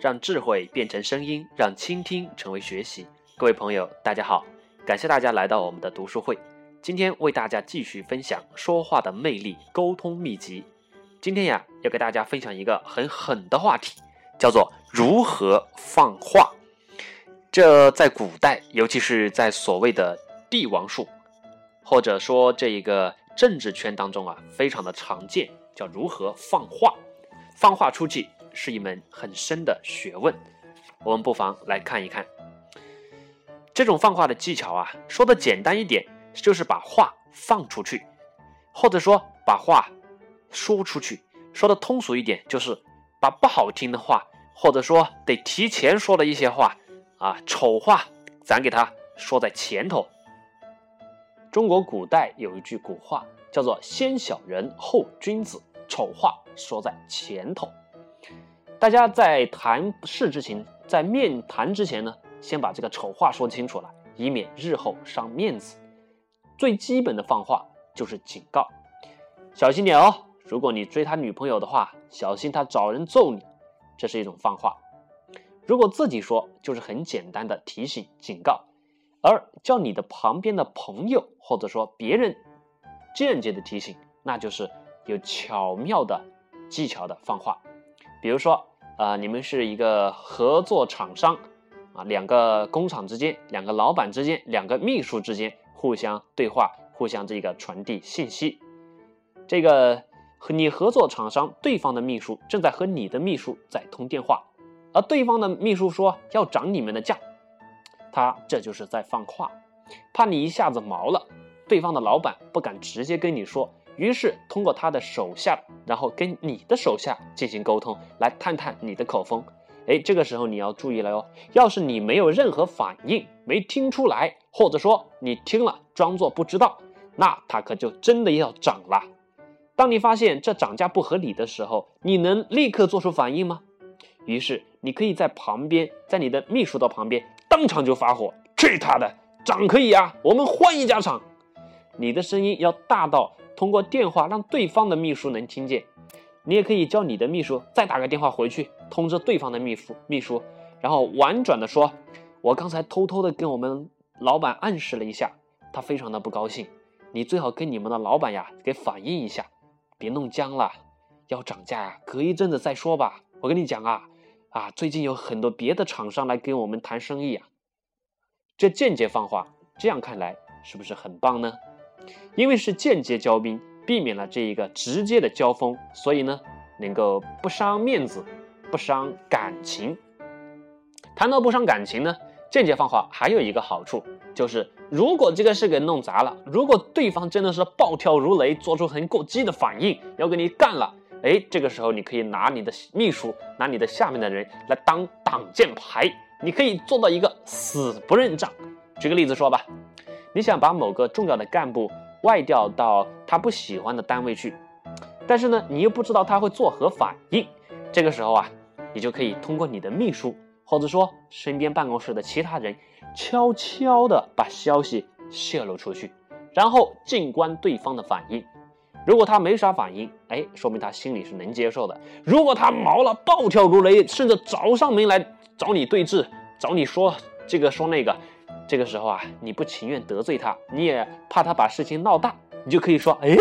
让智慧变成声音，让倾听成为学习。各位朋友，大家好，感谢大家来到我们的读书会。今天为大家继续分享说话的魅力、沟通秘籍。今天呀，要给大家分享一个很狠的话题，叫做如何放话。这在古代，尤其是在所谓的帝王术，或者说这一个政治圈当中啊，非常的常见，叫如何放话。放话出去是一门很深的学问，我们不妨来看一看。这种放话的技巧啊，说的简单一点，就是把话放出去，或者说把话说出去。说的通俗一点，就是把不好听的话，或者说得提前说的一些话。啊，丑话咱给他说在前头。中国古代有一句古话，叫做“先小人后君子”，丑话说在前头。大家在谈事之前，在面谈之前呢，先把这个丑话说清楚了，以免日后伤面子。最基本的放话就是警告，小心点哦。如果你追他女朋友的话，小心他找人揍你，这是一种放话。如果自己说，就是很简单的提醒、警告；而叫你的旁边的朋友或者说别人间接的提醒，那就是有巧妙的技巧的放话。比如说，呃，你们是一个合作厂商啊，两个工厂之间、两个老板之间、两个秘书之间互相对话、互相这个传递信息。这个和你合作厂商对方的秘书正在和你的秘书在通电话。而对方的秘书说要涨你们的价，他这就是在放话，怕你一下子毛了。对方的老板不敢直接跟你说，于是通过他的手下，然后跟你的手下进行沟通，来探探你的口风。哎，这个时候你要注意了哟，要是你没有任何反应，没听出来，或者说你听了装作不知道，那他可就真的要涨了。当你发现这涨价不合理的时候，你能立刻做出反应吗？于是。你可以在旁边，在你的秘书的旁边，当场就发火，去他的涨可以啊，我们换一家厂。你的声音要大到通过电话让对方的秘书能听见。你也可以叫你的秘书再打个电话回去通知对方的秘书，秘书，然后婉转的说：“我刚才偷偷的跟我们老板暗示了一下，他非常的不高兴。你最好跟你们的老板呀给反映一下，别弄僵了。要涨价呀，隔一阵子再说吧。我跟你讲啊。”啊，最近有很多别的厂商来跟我们谈生意啊，这间接放话，这样看来是不是很棒呢？因为是间接交兵，避免了这一个直接的交锋，所以呢，能够不伤面子，不伤感情。谈到不伤感情呢，间接放话还有一个好处，就是如果这个事给弄砸了，如果对方真的是暴跳如雷，做出很过激的反应，要跟你干了。哎，这个时候你可以拿你的秘书，拿你的下面的人来当挡箭牌，你可以做到一个死不认账。举个例子说吧，你想把某个重要的干部外调到他不喜欢的单位去，但是呢，你又不知道他会作何反应。这个时候啊，你就可以通过你的秘书，或者说身边办公室的其他人，悄悄的把消息泄露出去，然后静观对方的反应。如果他没啥反应，哎，说明他心里是能接受的。如果他毛了，暴跳如雷，甚至找上门来找你对峙，找你说这个说那个，这个时候啊，你不情愿得罪他，你也怕他把事情闹大，你就可以说：哎，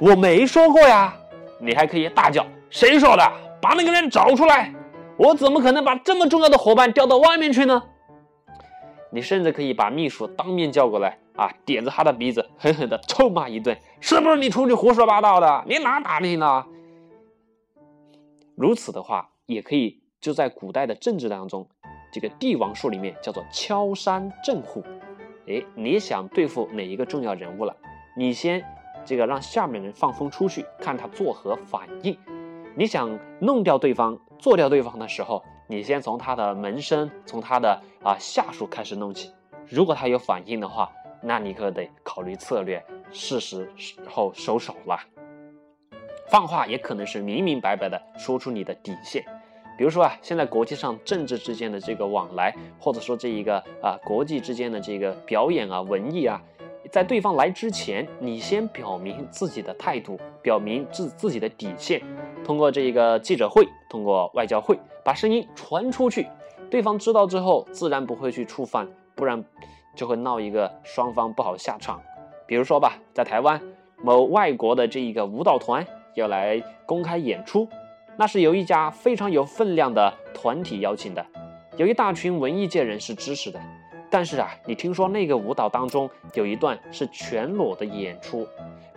我没说过呀。你还可以大叫：谁说的？把那个人找出来！我怎么可能把这么重要的伙伴调到外面去呢？你甚至可以把秘书当面叫过来。啊！点着他的鼻子，狠狠的臭骂一顿，是不是你出去胡说八道的？你哪打听的？如此的话，也可以就在古代的政治当中，这个帝王术里面叫做敲山震虎。哎，你想对付哪一个重要人物了？你先这个让下面人放风出去，看他作何反应。你想弄掉对方、做掉对方的时候，你先从他的门生、从他的啊下属开始弄起。如果他有反应的话，那你可得考虑策略，是时候收手了。放话也可能是明明白白的说出你的底线，比如说啊，现在国际上政治之间的这个往来，或者说这一个啊国际之间的这个表演啊、文艺啊，在对方来之前，你先表明自己的态度，表明自自己的底线，通过这一个记者会，通过外交会，把声音传出去，对方知道之后，自然不会去触犯，不然就会闹一个双方不好下场。比如说吧，在台湾某外国的这一个舞蹈团要来公开演出，那是由一家非常有分量的团体邀请的，有一大群文艺界人士支持的。但是啊，你听说那个舞蹈当中有一段是全裸的演出，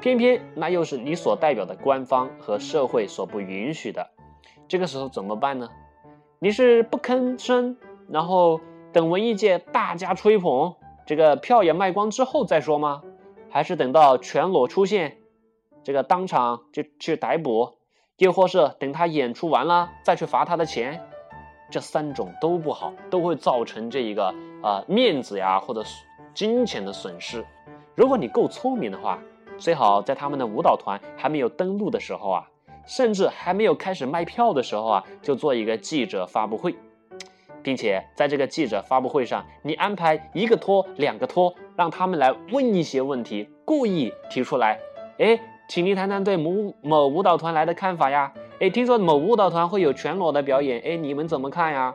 偏偏那又是你所代表的官方和社会所不允许的，这个时候怎么办呢？你是不吭声，然后等文艺界大家吹捧，这个票也卖光之后再说吗？还是等到全裸出现，这个当场就去逮捕，又或是等他演出完了再去罚他的钱？这三种都不好，都会造成这一个啊面子呀或者金钱的损失。如果你够聪明的话，最好在他们的舞蹈团还没有登陆的时候啊，甚至还没有开始卖票的时候啊，就做一个记者发布会，并且在这个记者发布会上，你安排一个托两个托。让他们来问一些问题，故意提出来，哎，请您谈谈对某某舞蹈团来的看法呀？哎，听说某舞蹈团会有全裸的表演，哎，你们怎么看呀？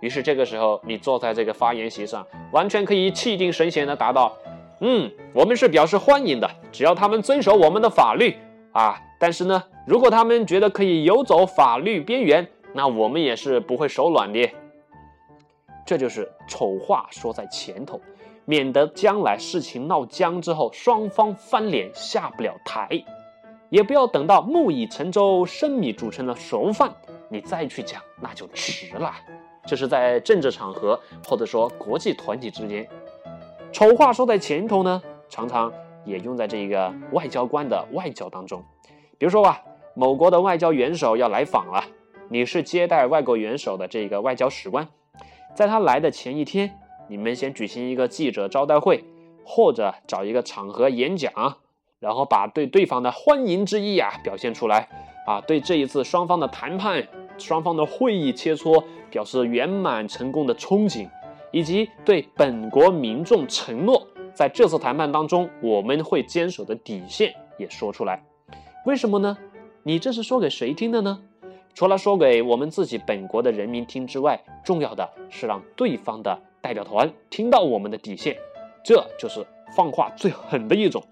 于是这个时候，你坐在这个发言席上，完全可以气定神闲的答道：嗯，我们是表示欢迎的，只要他们遵守我们的法律啊。但是呢，如果他们觉得可以游走法律边缘，那我们也是不会手软的。这就是丑话说在前头。免得将来事情闹僵之后，双方翻脸下不了台，也不要等到木已成舟，生米煮成了熟饭，你再去讲那就迟了。这是在政治场合或者说国际团体之间，丑话说在前头呢，常常也用在这个外交官的外交当中。比如说吧，某国的外交元首要来访了，你是接待外国元首的这个外交使官，在他来的前一天。你们先举行一个记者招待会，或者找一个场合演讲，然后把对对方的欢迎之意啊表现出来啊，对这一次双方的谈判、双方的会议切磋表示圆满成功的憧憬，以及对本国民众承诺，在这次谈判当中我们会坚守的底线也说出来。为什么呢？你这是说给谁听的呢？除了说给我们自己本国的人民听之外，重要的是让对方的。代表团听到我们的底线，这就是放话最狠的一种。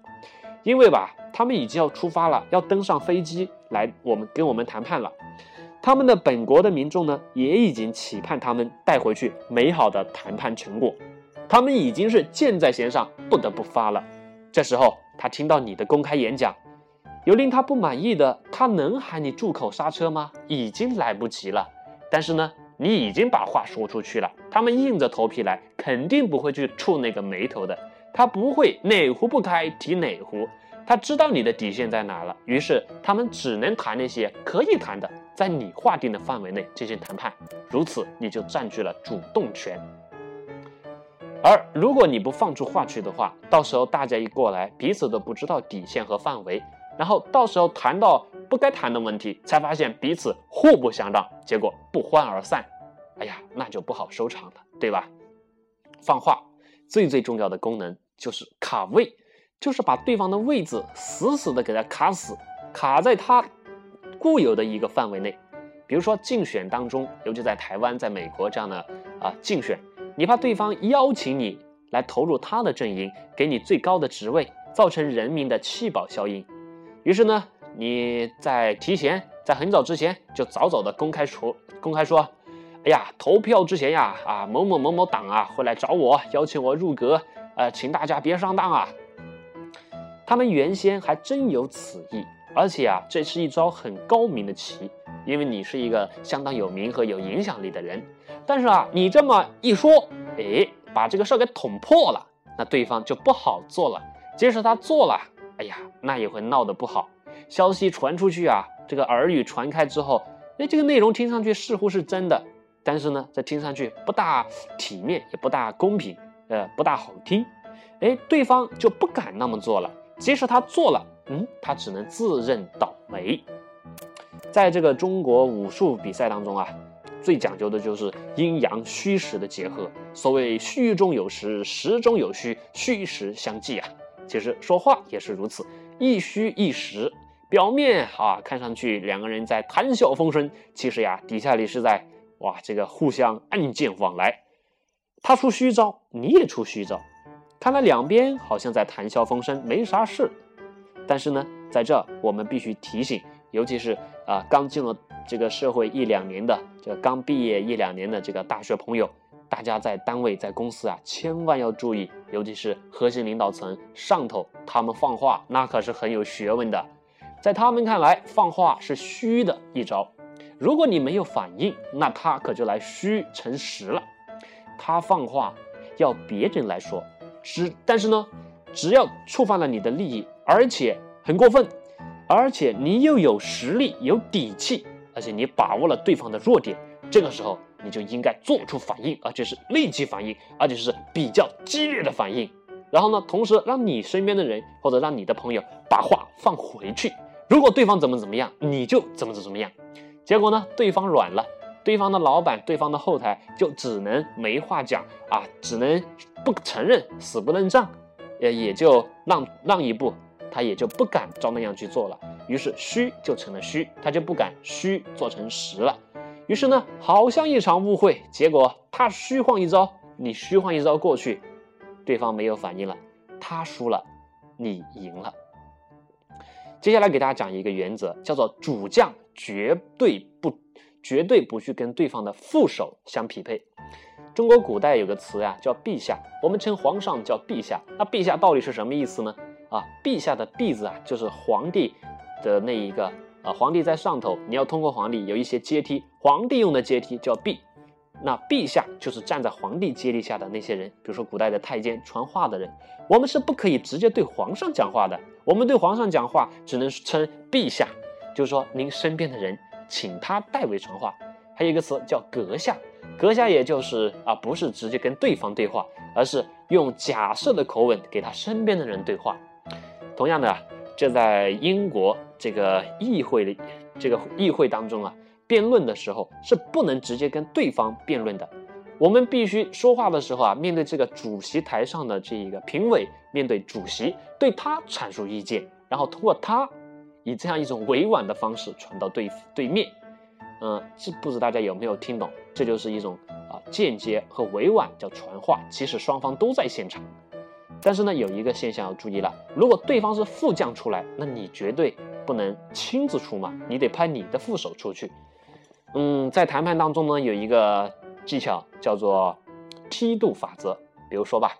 因为吧，他们已经要出发了，要登上飞机来我们跟我们谈判了。他们的本国的民众呢，也已经期盼他们带回去美好的谈判成果。他们已经是箭在弦上，不得不发了。这时候他听到你的公开演讲，有令他不满意的，他能喊你住口刹车吗？已经来不及了。但是呢？你已经把话说出去了，他们硬着头皮来，肯定不会去触那个眉头的。他不会哪壶不开提哪壶，他知道你的底线在哪了。于是他们只能谈那些可以谈的，在你划定的范围内进行谈判。如此你就占据了主动权。而如果你不放出话去的话，到时候大家一过来，彼此都不知道底线和范围，然后到时候谈到。不该谈的问题，才发现彼此互不相让，结果不欢而散。哎呀，那就不好收场了，对吧？放话最最重要的功能就是卡位，就是把对方的位置死死的给他卡死，卡在他固有的一个范围内。比如说竞选当中，尤其在台湾、在美国这样的啊竞选，你怕对方邀请你来投入他的阵营，给你最高的职位，造成人民的弃保效应，于是呢？你在提前，在很早之前就早早的公开说，公开说，哎呀，投票之前呀，啊，某某某某党啊会来找我，邀请我入阁，呃，请大家别上当啊。他们原先还真有此意，而且啊，这是一招很高明的棋，因为你是一个相当有名和有影响力的人。但是啊，你这么一说，哎，把这个事儿给捅破了，那对方就不好做了。即使他做了，哎呀，那也会闹得不好。消息传出去啊，这个耳语传开之后，哎，这个内容听上去似乎是真的，但是呢，这听上去不大体面，也不大公平，呃，不大好听，哎，对方就不敢那么做了。即使他做了，嗯，他只能自认倒霉。在这个中国武术比赛当中啊，最讲究的就是阴阳虚实的结合。所谓虚中有实，实中有虚，虚实相济啊。其实说话也是如此，一虚一实。表面啊，看上去两个人在谈笑风生，其实呀，底下里是在哇，这个互相暗箭往来。他出虚招，你也出虚招，看来两边好像在谈笑风生，没啥事。但是呢，在这我们必须提醒，尤其是啊，刚进入这个社会一两年的，这个刚毕业一两年的这个大学朋友，大家在单位在公司啊，千万要注意，尤其是核心领导层上头，他们放话那可是很有学问的。在他们看来，放话是虚的一招。如果你没有反应，那他可就来虚成实了。他放话要别人来说，只但是呢，只要触犯了你的利益，而且很过分，而且你又有实力、有底气，而且你把握了对方的弱点，这个时候你就应该做出反应，而且是立即反应，而且是比较激烈的反应。然后呢，同时让你身边的人或者让你的朋友把话放回去。如果对方怎么怎么样，你就怎么怎么样。结果呢，对方软了，对方的老板、对方的后台就只能没话讲啊，只能不承认，死不认账，也也就让让一步，他也就不敢照那样去做了。于是虚就成了虚，他就不敢虚做成实了。于是呢，好像一场误会，结果他虚晃一招，你虚晃一招过去，对方没有反应了，他输了，你赢了。接下来给大家讲一个原则，叫做主将绝对不绝对不去跟对方的副手相匹配。中国古代有个词呀，叫陛下，我们称皇上叫陛下。那陛下到底是什么意思呢？啊，陛下的陛字啊，就是皇帝的那一个啊，皇帝在上头，你要通过皇帝有一些阶梯，皇帝用的阶梯叫陛。那陛下就是站在皇帝阶梯下的那些人，比如说古代的太监传话的人，我们是不可以直接对皇上讲话的。我们对皇上讲话只能称陛下，就是说您身边的人，请他代为传话。还有一个词叫阁下，阁下也就是啊，不是直接跟对方对话，而是用假设的口吻给他身边的人对话。同样的啊，这在英国这个议会里，这个议会当中啊，辩论的时候是不能直接跟对方辩论的。我们必须说话的时候啊，面对这个主席台上的这一个评委，面对主席，对他阐述意见，然后通过他，以这样一种委婉的方式传到对对面。嗯，这不知大家有没有听懂？这就是一种啊间接和委婉叫传话，其实双方都在现场。但是呢，有一个现象要注意了，如果对方是副将出来，那你绝对不能亲自出马，你得派你的副手出去。嗯，在谈判当中呢，有一个。技巧叫做梯度法则。比如说吧，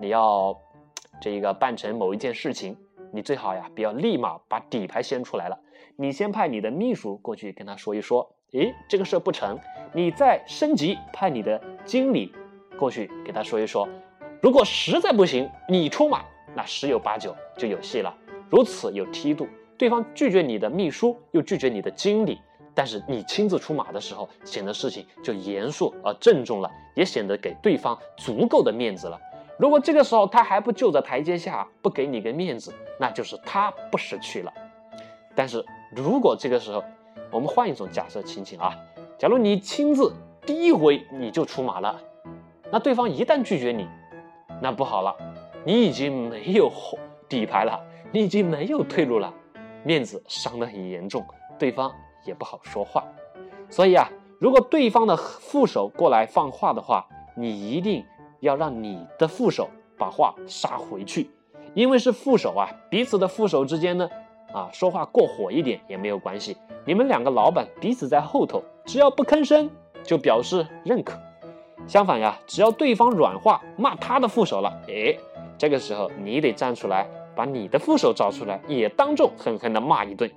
你要这个办成某一件事情，你最好呀不要立马把底牌掀出来了，你先派你的秘书过去跟他说一说，诶，这个事不成，你再升级派你的经理过去给他说一说，如果实在不行，你出马，那十有八九就有戏了。如此有梯度，对方拒绝你的秘书，又拒绝你的经理。但是你亲自出马的时候，显得事情就严肃而郑重了，也显得给对方足够的面子了。如果这个时候他还不就在台阶下，不给你个面子，那就是他不识趣了。但是如果这个时候，我们换一种假设情景啊，假如你亲自第一回你就出马了，那对方一旦拒绝你，那不好了，你已经没有底牌了，你已经没有退路了，面子伤得很严重，对方。也不好说话，所以啊，如果对方的副手过来放话的话，你一定要让你的副手把话杀回去，因为是副手啊，彼此的副手之间呢，啊，说话过火一点也没有关系。你们两个老板彼此在后头，只要不吭声，就表示认可。相反呀，只要对方软化骂他的副手了，哎，这个时候你得站出来，把你的副手找出来，也当众狠狠的骂一顿。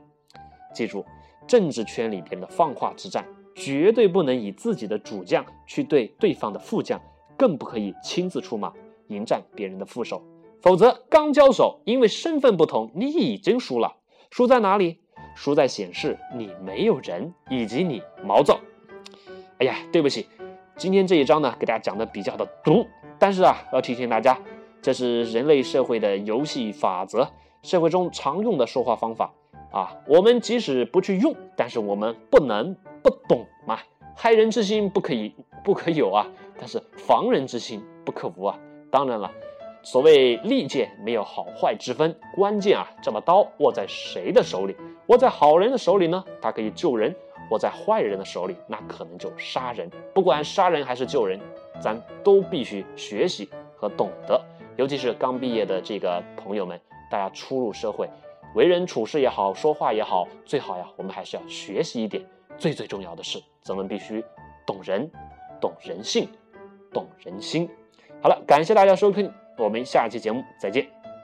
记住。政治圈里边的放话之战，绝对不能以自己的主将去对对方的副将，更不可以亲自出马迎战别人的副手，否则刚交手，因为身份不同，你已经输了。输在哪里？输在显示你没有人，以及你毛躁。哎呀，对不起，今天这一章呢，给大家讲的比较的毒，但是啊，要提醒大家，这是人类社会的游戏法则，社会中常用的说话方法。啊，我们即使不去用，但是我们不能不懂嘛。害人之心不可以不可有啊，但是防人之心不可无啊。当然了，所谓利剑没有好坏之分，关键啊，这把刀握在谁的手里？握在好人的手里呢，它可以救人；握在坏人的手里，那可能就杀人。不管杀人还是救人，咱都必须学习和懂得。尤其是刚毕业的这个朋友们，大家初入社会，为人处事也好，说话也好，最好呀，我们还是要学习一点。最最重要的是，咱们必须懂人、懂人性、懂人心。好了，感谢大家收听。我们下期节目再见。